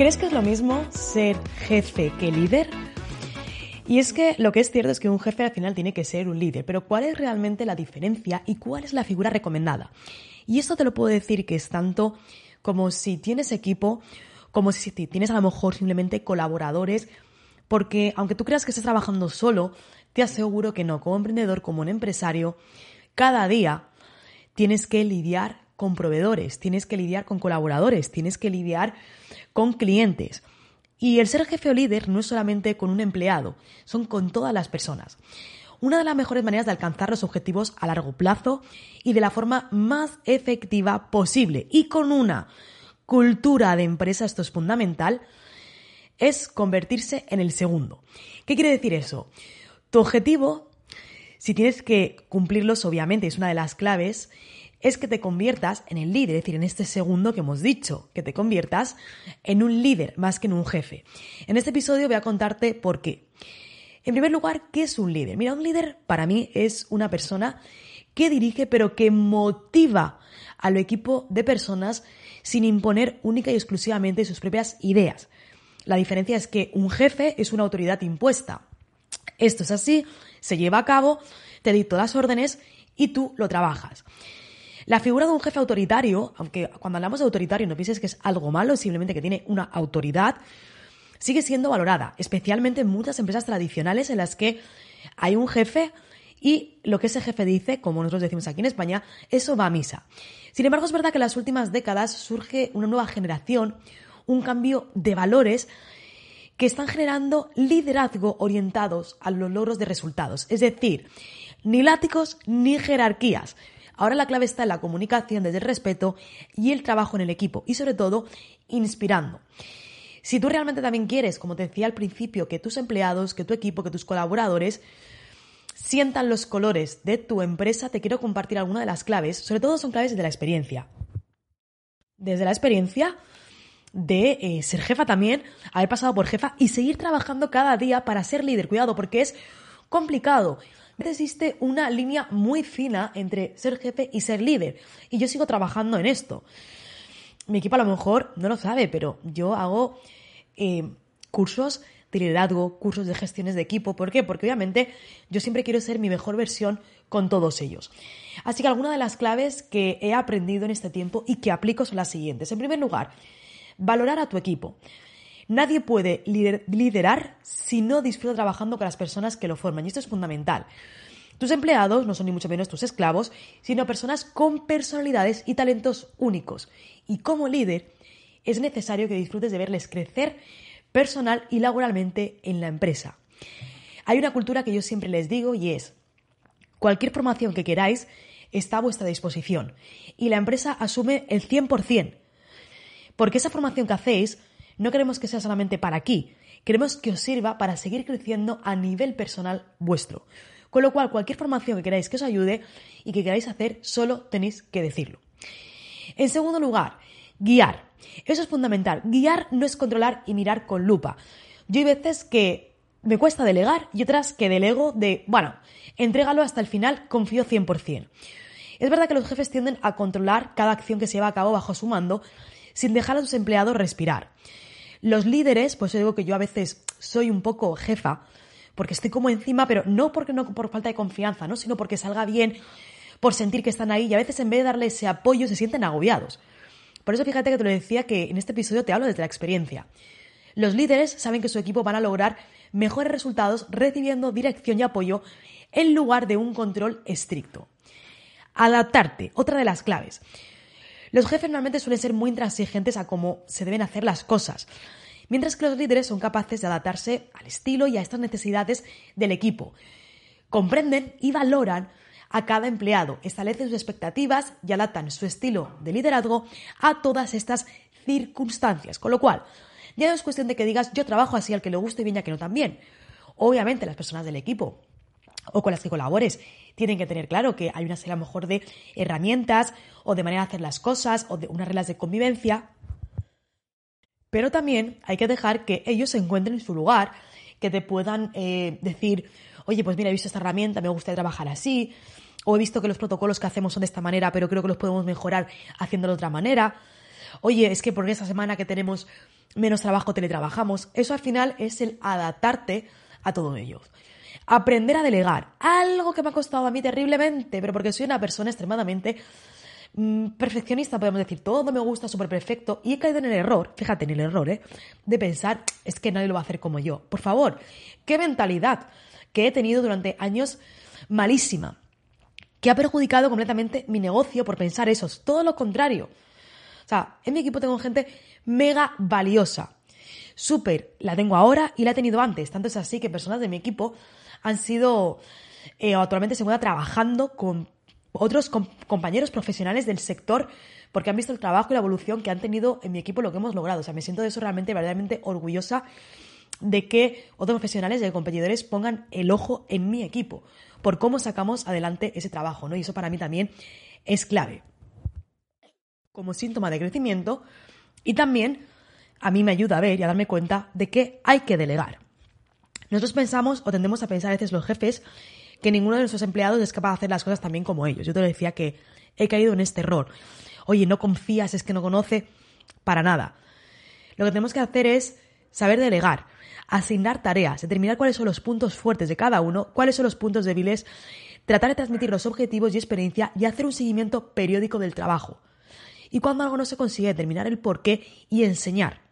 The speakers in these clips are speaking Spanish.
¿Crees que es lo mismo ser jefe que líder? Y es que lo que es cierto es que un jefe al final tiene que ser un líder, pero ¿cuál es realmente la diferencia y cuál es la figura recomendada? Y esto te lo puedo decir que es tanto como si tienes equipo, como si tienes a lo mejor simplemente colaboradores, porque aunque tú creas que estás trabajando solo, te aseguro que no, como emprendedor, como un empresario, cada día tienes que lidiar con proveedores, tienes que lidiar con colaboradores, tienes que lidiar con clientes. Y el ser jefe o líder no es solamente con un empleado, son con todas las personas. Una de las mejores maneras de alcanzar los objetivos a largo plazo y de la forma más efectiva posible y con una cultura de empresa, esto es fundamental, es convertirse en el segundo. ¿Qué quiere decir eso? Tu objetivo, si tienes que cumplirlos, obviamente es una de las claves, es que te conviertas en el líder, es decir, en este segundo que hemos dicho, que te conviertas en un líder más que en un jefe. En este episodio voy a contarte por qué. En primer lugar, ¿qué es un líder? Mira, un líder para mí es una persona que dirige pero que motiva al equipo de personas sin imponer única y exclusivamente sus propias ideas. La diferencia es que un jefe es una autoridad impuesta. Esto es así, se lleva a cabo, te dicto las órdenes y tú lo trabajas. La figura de un jefe autoritario, aunque cuando hablamos de autoritario no pienses que es algo malo, simplemente que tiene una autoridad, sigue siendo valorada, especialmente en muchas empresas tradicionales en las que hay un jefe y lo que ese jefe dice, como nosotros decimos aquí en España, eso va a misa. Sin embargo, es verdad que en las últimas décadas surge una nueva generación, un cambio de valores que están generando liderazgo orientados a los logros de resultados. Es decir, ni látigos ni jerarquías. Ahora la clave está en la comunicación desde el respeto y el trabajo en el equipo y sobre todo inspirando. Si tú realmente también quieres, como te decía al principio, que tus empleados, que tu equipo, que tus colaboradores sientan los colores de tu empresa, te quiero compartir alguna de las claves. Sobre todo son claves de la experiencia. Desde la experiencia de eh, ser jefa también, haber pasado por jefa y seguir trabajando cada día para ser líder. Cuidado, porque es complicado. Existe una línea muy fina entre ser jefe y ser líder. Y yo sigo trabajando en esto mi equipo a lo mejor no lo sabe, pero yo hago eh, cursos de liderazgo, cursos de gestiones de equipo. ¿Por qué? Porque obviamente yo siempre quiero ser mi mejor versión con todos ellos. Así que algunas de las claves que he aprendido en este tiempo y que aplico son las siguientes. En primer lugar, valorar a tu equipo. Nadie puede liderar si no disfruta trabajando con las personas que lo forman y esto es fundamental. Tus empleados no son ni mucho menos tus esclavos, sino personas con personalidades y talentos únicos. Y como líder, es necesario que disfrutes de verles crecer personal y laboralmente en la empresa. Hay una cultura que yo siempre les digo y es, cualquier formación que queráis está a vuestra disposición y la empresa asume el 100%. Porque esa formación que hacéis no queremos que sea solamente para aquí, queremos que os sirva para seguir creciendo a nivel personal vuestro. Con lo cual, cualquier formación que queráis que os ayude y que queráis hacer, solo tenéis que decirlo. En segundo lugar, guiar. Eso es fundamental. Guiar no es controlar y mirar con lupa. Yo hay veces que me cuesta delegar y otras que delego de, bueno, entrégalo hasta el final, confío 100%. Es verdad que los jefes tienden a controlar cada acción que se lleva a cabo bajo su mando sin dejar a sus empleados respirar. Los líderes, pues digo que yo a veces soy un poco jefa, porque estoy como encima, pero no porque no por falta de confianza, ¿no? sino porque salga bien, por sentir que están ahí y a veces en vez de darle ese apoyo se sienten agobiados. Por eso fíjate que te lo decía que en este episodio te hablo desde la experiencia. Los líderes saben que su equipo van a lograr mejores resultados recibiendo dirección y apoyo en lugar de un control estricto. Adaptarte, otra de las claves. Los jefes normalmente suelen ser muy intransigentes a cómo se deben hacer las cosas mientras que los líderes son capaces de adaptarse al estilo y a estas necesidades del equipo. Comprenden y valoran a cada empleado, establecen sus expectativas y adaptan su estilo de liderazgo a todas estas circunstancias. Con lo cual, Ya no es cuestión de que digas yo trabajo así al que le guste bien y a que no también. Obviamente las personas del equipo o con las que colabores tienen que tener claro que hay una serie a lo mejor de herramientas o de manera de hacer las cosas o de unas reglas de convivencia. Pero también hay que dejar que ellos se encuentren en su lugar, que te puedan eh, decir, oye, pues mira, he visto esta herramienta, me gusta trabajar así, o he visto que los protocolos que hacemos son de esta manera, pero creo que los podemos mejorar haciéndolo de otra manera. Oye, es que por esa semana que tenemos menos trabajo teletrabajamos. Eso al final es el adaptarte a todo ello. Aprender a delegar. Algo que me ha costado a mí terriblemente, pero porque soy una persona extremadamente mm, perfeccionista, podemos decir, todo me gusta, súper perfecto, y he caído en el error, fíjate en el error, ¿eh? de pensar, es que nadie lo va a hacer como yo. Por favor, qué mentalidad que he tenido durante años malísima, que ha perjudicado completamente mi negocio por pensar eso, es todo lo contrario. O sea, en mi equipo tengo gente mega valiosa. Súper, la tengo ahora y la he tenido antes. Tanto es así que personas de mi equipo han sido, eh, actualmente se encuentran trabajando con otros compañeros profesionales del sector porque han visto el trabajo y la evolución que han tenido en mi equipo, lo que hemos logrado. O sea, me siento de eso realmente, verdaderamente orgullosa de que otros profesionales y competidores pongan el ojo en mi equipo por cómo sacamos adelante ese trabajo, ¿no? Y eso para mí también es clave. Como síntoma de crecimiento y también a mí me ayuda a ver y a darme cuenta de que hay que delegar. Nosotros pensamos o tendemos a pensar a veces los jefes que ninguno de nuestros empleados es capaz de hacer las cosas también como ellos. Yo te decía que he caído en este error. Oye, no confías, es que no conoce, para nada. Lo que tenemos que hacer es saber delegar, asignar tareas, determinar cuáles son los puntos fuertes de cada uno, cuáles son los puntos débiles, tratar de transmitir los objetivos y experiencia y hacer un seguimiento periódico del trabajo. Y cuando algo no se consigue, determinar el porqué y enseñar.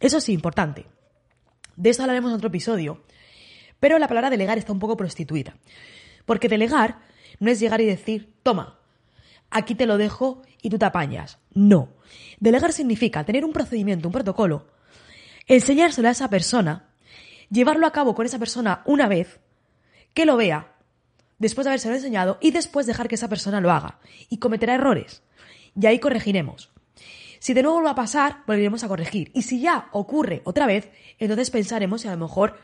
Eso sí, importante. De eso hablaremos en otro episodio. Pero la palabra delegar está un poco prostituida. Porque delegar no es llegar y decir, toma, aquí te lo dejo y tú te apañas. No. Delegar significa tener un procedimiento, un protocolo, enseñárselo a esa persona, llevarlo a cabo con esa persona una vez, que lo vea, después de habérselo enseñado y después dejar que esa persona lo haga. Y cometerá errores. Y ahí corregiremos. Si de nuevo va a pasar, volveremos a corregir. Y si ya ocurre otra vez, entonces pensaremos si a lo mejor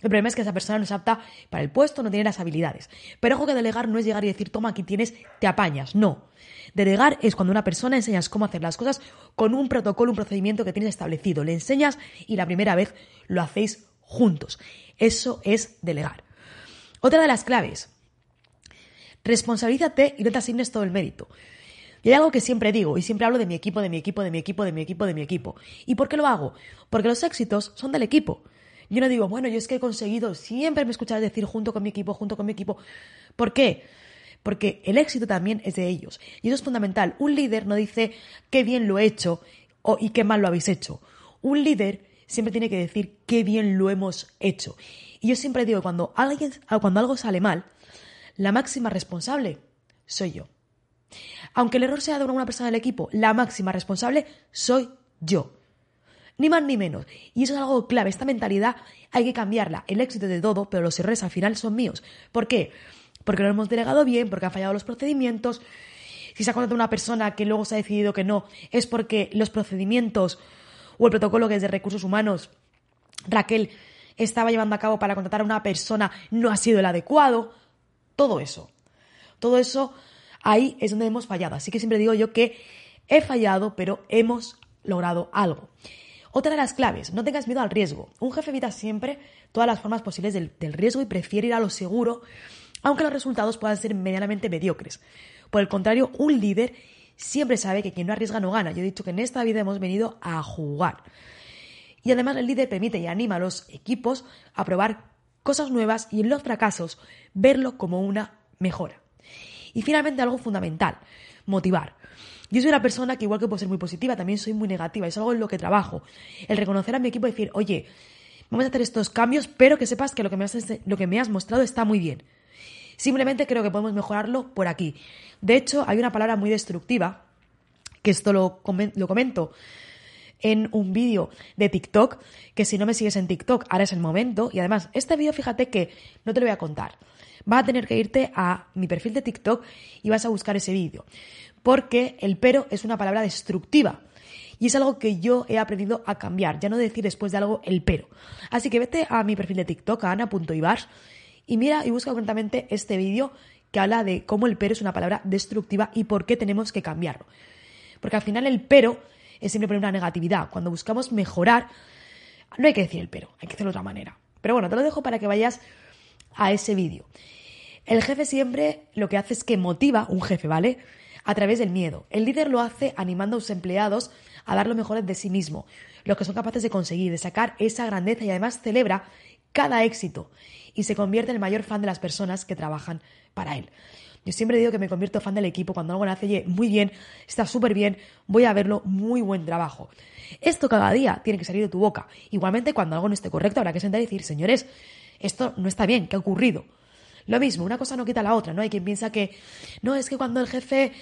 el problema es que esa persona no es apta para el puesto, no tiene las habilidades. Pero ojo que delegar no es llegar y decir, toma, aquí tienes, te apañas. No. Delegar es cuando una persona enseñas cómo hacer las cosas con un protocolo, un procedimiento que tienes establecido. Le enseñas y la primera vez lo hacéis juntos. Eso es delegar. Otra de las claves. Responsabilízate y no te asignes todo el mérito. Y hay algo que siempre digo, y siempre hablo de mi equipo, de mi equipo, de mi equipo, de mi equipo, de mi equipo. ¿Y por qué lo hago? Porque los éxitos son del equipo. Yo no digo, bueno, yo es que he conseguido, siempre me escuchas decir junto con mi equipo, junto con mi equipo. ¿Por qué? Porque el éxito también es de ellos. Y eso es fundamental. Un líder no dice qué bien lo he hecho o, y qué mal lo habéis hecho. Un líder siempre tiene que decir qué bien lo hemos hecho. Y yo siempre digo, cuando, alguien, cuando algo sale mal, la máxima responsable soy yo. Aunque el error sea de una persona del equipo, la máxima responsable soy yo. Ni más ni menos. Y eso es algo clave. Esta mentalidad hay que cambiarla. El éxito de todo, pero los errores al final son míos. ¿Por qué? Porque no hemos delegado bien, porque han fallado los procedimientos. Si se ha contratado una persona que luego se ha decidido que no, es porque los procedimientos o el protocolo que es de recursos humanos, Raquel estaba llevando a cabo para contratar a una persona no ha sido el adecuado. Todo eso. Todo eso ahí es donde hemos fallado. Así que siempre digo yo que he fallado, pero hemos logrado algo. Otra de las claves, no tengas miedo al riesgo. Un jefe evita siempre todas las formas posibles del, riesgo y prefiere ir a lo seguro, aunque los resultados puedan ser medianamente mediocres. Por el contrario, un líder siempre sabe que quien no arriesga no gana. Yo he dicho que en esta vida hemos venido a jugar. Y además el líder permite y anima a los equipos a probar cosas nuevas y en los fracasos verlo como una mejora. Y finalmente algo fundamental, motivar. Yo soy una persona que igual que puedo ser muy positiva, también soy muy negativa, es algo en lo que trabajo. El reconocer a mi equipo y decir, oye, vamos a hacer estos cambios, pero que sepas que lo que me has, lo que me has mostrado está muy bien. Simplemente creo que podemos mejorarlo por aquí. De hecho, hay una palabra muy destructiva, que esto lo, lo comento en un vídeo de TikTok, que si no me sigues en TikTok, ahora es el momento. Y además, este vídeo, fíjate que no te lo voy a contar vas a tener que irte a mi perfil de TikTok y vas a buscar ese vídeo. Porque el pero es una palabra destructiva. Y es algo que yo he aprendido a cambiar, ya no decir después de algo el pero. Así que vete a mi perfil de TikTok, a ana.ibar, y mira y busca concretamente este vídeo que habla de cómo el pero es una palabra destructiva y por qué tenemos que cambiarlo. Porque al final el pero es siempre poner una negatividad. Cuando buscamos mejorar, no hay que decir el pero, hay que hacerlo de otra manera. Pero bueno, te lo dejo para que vayas a ese vídeo. El jefe siempre lo que hace es que motiva, un jefe, ¿vale? A través del miedo. El líder lo hace animando a sus empleados a dar lo mejor de sí mismo, lo que son capaces de conseguir, de sacar esa grandeza y además celebra cada éxito y se convierte en el mayor fan de las personas que trabajan para él. Yo siempre digo que me convierto fan del equipo cuando algo lo hace muy bien, está súper bien, voy a verlo, muy buen trabajo. Esto cada día tiene que salir de tu boca. Igualmente, cuando algo no esté correcto, habrá que sentar y decir, señores, esto no está bien, ¿qué ha ocurrido? Lo mismo, una cosa no quita la otra, ¿no? Hay quien piensa que, no, es que cuando el jefe,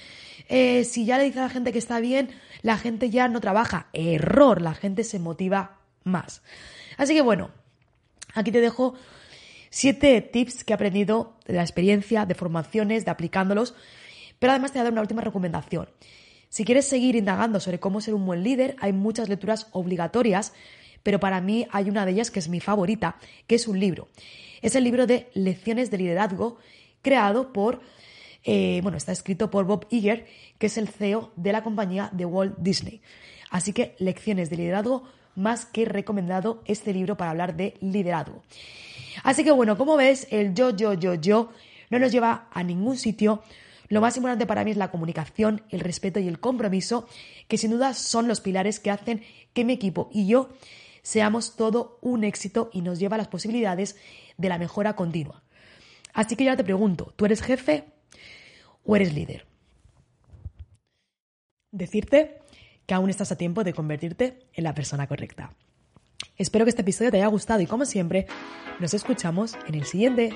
eh, si ya le dice a la gente que está bien, la gente ya no trabaja. Error, la gente se motiva más. Así que bueno, aquí te dejo siete tips que he aprendido de la experiencia, de formaciones, de aplicándolos, pero además te voy a dar una última recomendación. Si quieres seguir indagando sobre cómo ser un buen líder, hay muchas lecturas obligatorias, pero para mí hay una de ellas que es mi favorita, que es un libro. Es el libro de Lecciones de Liderazgo, creado por, eh, bueno, está escrito por Bob Iger, que es el CEO de la compañía de Walt Disney. Así que Lecciones de Liderazgo, más que recomendado este libro para hablar de liderazgo. Así que bueno, como ves, el yo, yo, yo, yo no nos lleva a ningún sitio. Lo más importante para mí es la comunicación, el respeto y el compromiso, que sin duda son los pilares que hacen que mi equipo y yo seamos todo un éxito y nos lleva a las posibilidades de la mejora continua. Así que ya te pregunto, ¿tú eres jefe o eres líder? Decirte que aún estás a tiempo de convertirte en la persona correcta. Espero que este episodio te haya gustado y como siempre, nos escuchamos en el siguiente.